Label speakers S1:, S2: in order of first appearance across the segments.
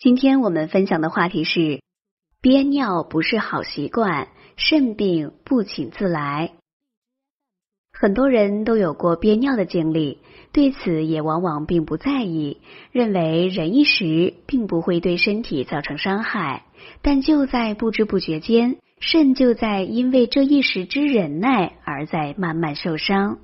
S1: 今天我们分享的话题是：憋尿不是好习惯，肾病不请自来。很多人都有过憋尿的经历，对此也往往并不在意，认为忍一时并不会对身体造成伤害。但就在不知不觉间，肾就在因为这一时之忍耐而在慢慢受伤。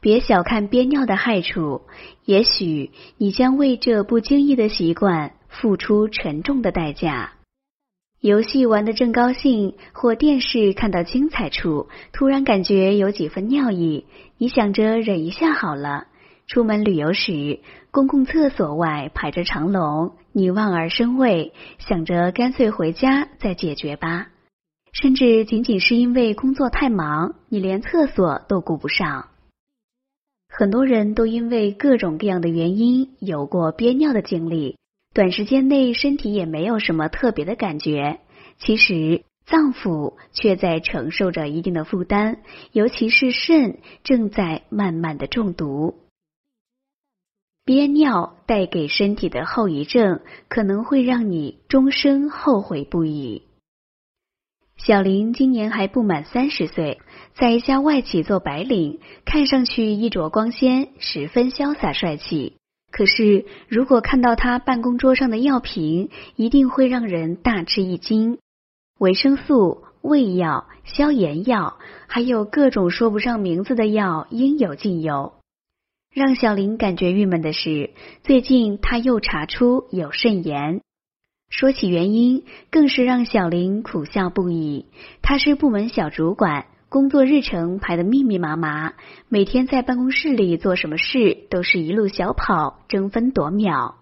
S1: 别小看憋尿的害处，也许你将为这不经意的习惯。付出沉重的代价。游戏玩得正高兴，或电视看到精彩处，突然感觉有几分尿意。你想着忍一下好了。出门旅游时，公共厕所外排着长龙，你望而生畏，想着干脆回家再解决吧。甚至仅仅是因为工作太忙，你连厕所都顾不上。很多人都因为各种各样的原因有过憋尿的经历。短时间内身体也没有什么特别的感觉，其实脏腑却在承受着一定的负担，尤其是肾正在慢慢的中毒。憋尿带给身体的后遗症，可能会让你终生后悔不已。小林今年还不满三十岁，在一家外企做白领，看上去衣着光鲜，十分潇洒帅气。可是，如果看到他办公桌上的药瓶，一定会让人大吃一惊。维生素、胃药、消炎药，还有各种说不上名字的药，应有尽有。让小林感觉郁闷的是，最近他又查出有肾炎。说起原因，更是让小林苦笑不已。他是部门小主管。工作日程排得密密麻麻，每天在办公室里做什么事都是一路小跑，争分夺秒。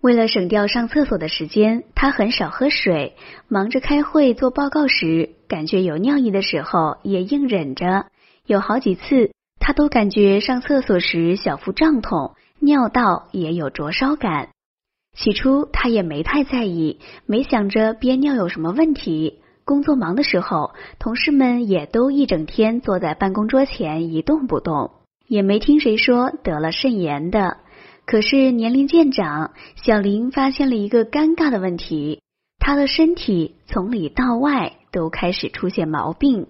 S1: 为了省掉上厕所的时间，他很少喝水。忙着开会做报告时，感觉有尿意的时候也硬忍着。有好几次，他都感觉上厕所时小腹胀痛，尿道也有灼烧感。起初他也没太在意，没想着憋尿有什么问题。工作忙的时候，同事们也都一整天坐在办公桌前一动不动，也没听谁说得了肾炎的。可是年龄渐长，小林发现了一个尴尬的问题：他的身体从里到外都开始出现毛病。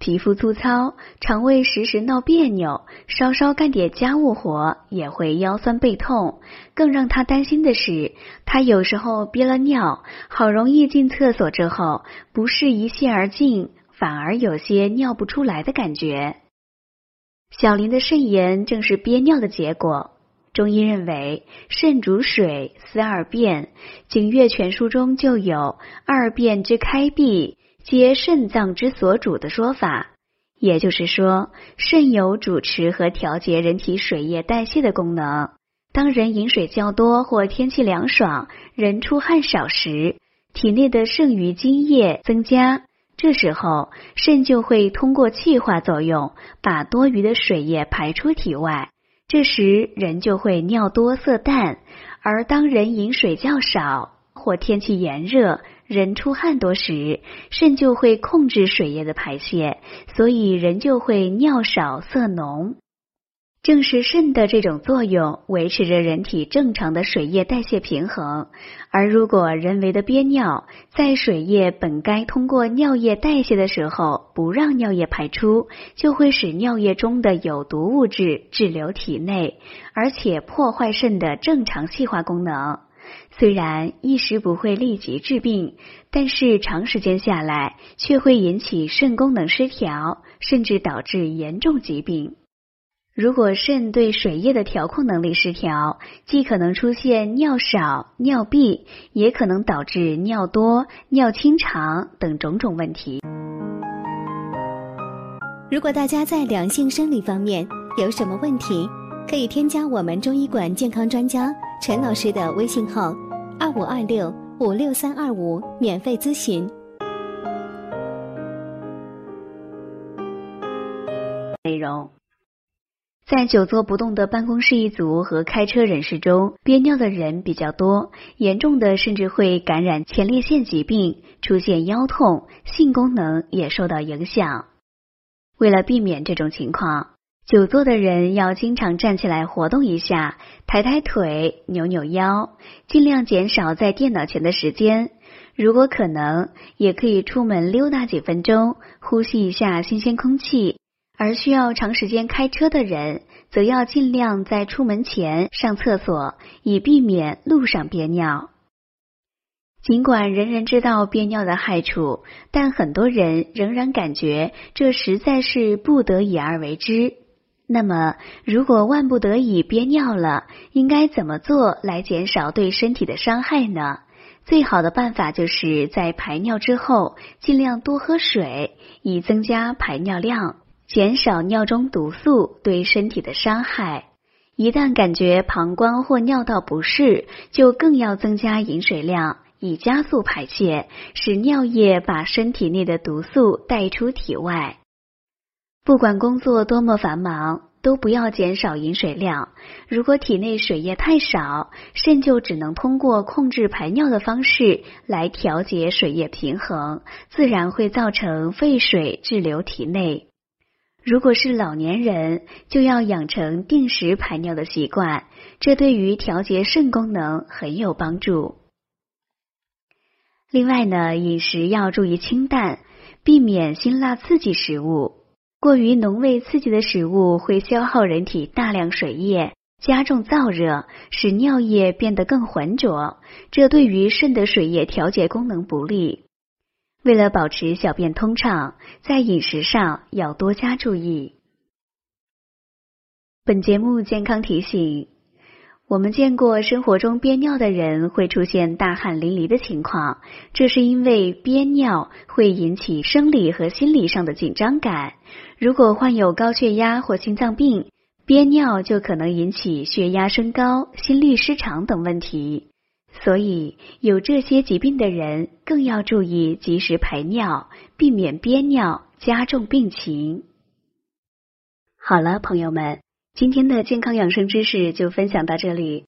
S1: 皮肤粗糙，肠胃时时闹别扭，稍稍干点家务活也会腰酸背痛。更让他担心的是，他有时候憋了尿，好容易进厕所之后，不是一泻而尽，反而有些尿不出来的感觉。小林的肾炎正是憋尿的结果。中医认为，肾主水，司二便，《景岳全书》中就有“二便之开闭”。皆肾脏之所主的说法，也就是说，肾有主持和调节人体水液代谢的功能。当人饮水较多或天气凉爽，人出汗少时，体内的剩余津液增加，这时候肾就会通过气化作用，把多余的水液排出体外。这时人就会尿多色淡。而当人饮水较少或天气炎热，人出汗多时，肾就会控制水液的排泄，所以人就会尿少色浓。正是肾的这种作用，维持着人体正常的水液代谢平衡。而如果人为的憋尿，在水液本该通过尿液代谢的时候，不让尿液排出，就会使尿液中的有毒物质滞留体内，而且破坏肾的正常气化功能。虽然一时不会立即治病，但是长时间下来却会引起肾功能失调，甚至导致严重疾病。如果肾对水液的调控能力失调，既可能出现尿少、尿闭，也可能导致尿多、尿清长等种种问题。
S2: 如果大家在两性生理方面有什么问题，可以添加我们中医馆健康专家陈老师的微信号：二五二六五六三二五，免费咨询。
S1: 内容在久坐不动的办公室一族和开车人士中，憋尿的人比较多，严重的甚至会感染前列腺疾病，出现腰痛，性功能也受到影响。为了避免这种情况。久坐的人要经常站起来活动一下，抬抬腿，扭扭腰，尽量减少在电脑前的时间。如果可能，也可以出门溜达几分钟，呼吸一下新鲜空气。而需要长时间开车的人，则要尽量在出门前上厕所，以避免路上憋尿。尽管人人知道憋尿的害处，但很多人仍然感觉这实在是不得已而为之。那么，如果万不得已憋尿了，应该怎么做来减少对身体的伤害呢？最好的办法就是在排尿之后尽量多喝水，以增加排尿量，减少尿中毒素对身体的伤害。一旦感觉膀胱或尿道不适，就更要增加饮水量，以加速排泄，使尿液把身体内的毒素带出体外。不管工作多么繁忙，都不要减少饮水量。如果体内水液太少，肾就只能通过控制排尿的方式来调节水液平衡，自然会造成废水滞留体内。如果是老年人，就要养成定时排尿的习惯，这对于调节肾功能很有帮助。另外呢，饮食要注意清淡，避免辛辣刺激食物。过于浓味刺激的食物会消耗人体大量水液，加重燥热，使尿液变得更浑浊，这对于肾的水液调节功能不利。为了保持小便通畅，在饮食上要多加注意。本节目健康提醒。我们见过生活中憋尿的人会出现大汗淋漓的情况，这是因为憋尿会引起生理和心理上的紧张感。如果患有高血压或心脏病，憋尿就可能引起血压升高、心律失常等问题。所以，有这些疾病的人更要注意及时排尿，避免憋尿加重病情。好了，朋友们。今天的健康养生知识就分享到这里。